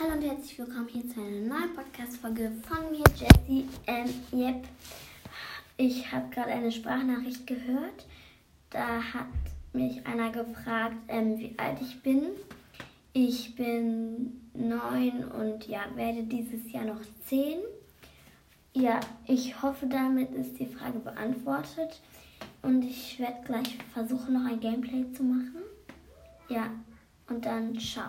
Hallo und herzlich willkommen hier zu einer neuen Podcast-Folge von mir, Jessie. Ähm, yep. Ich habe gerade eine Sprachnachricht gehört. Da hat mich einer gefragt, ähm, wie alt ich bin. Ich bin neun und ja, werde dieses Jahr noch zehn. Ja, ich hoffe, damit ist die Frage beantwortet. Und ich werde gleich versuchen, noch ein Gameplay zu machen. Ja, und dann ciao.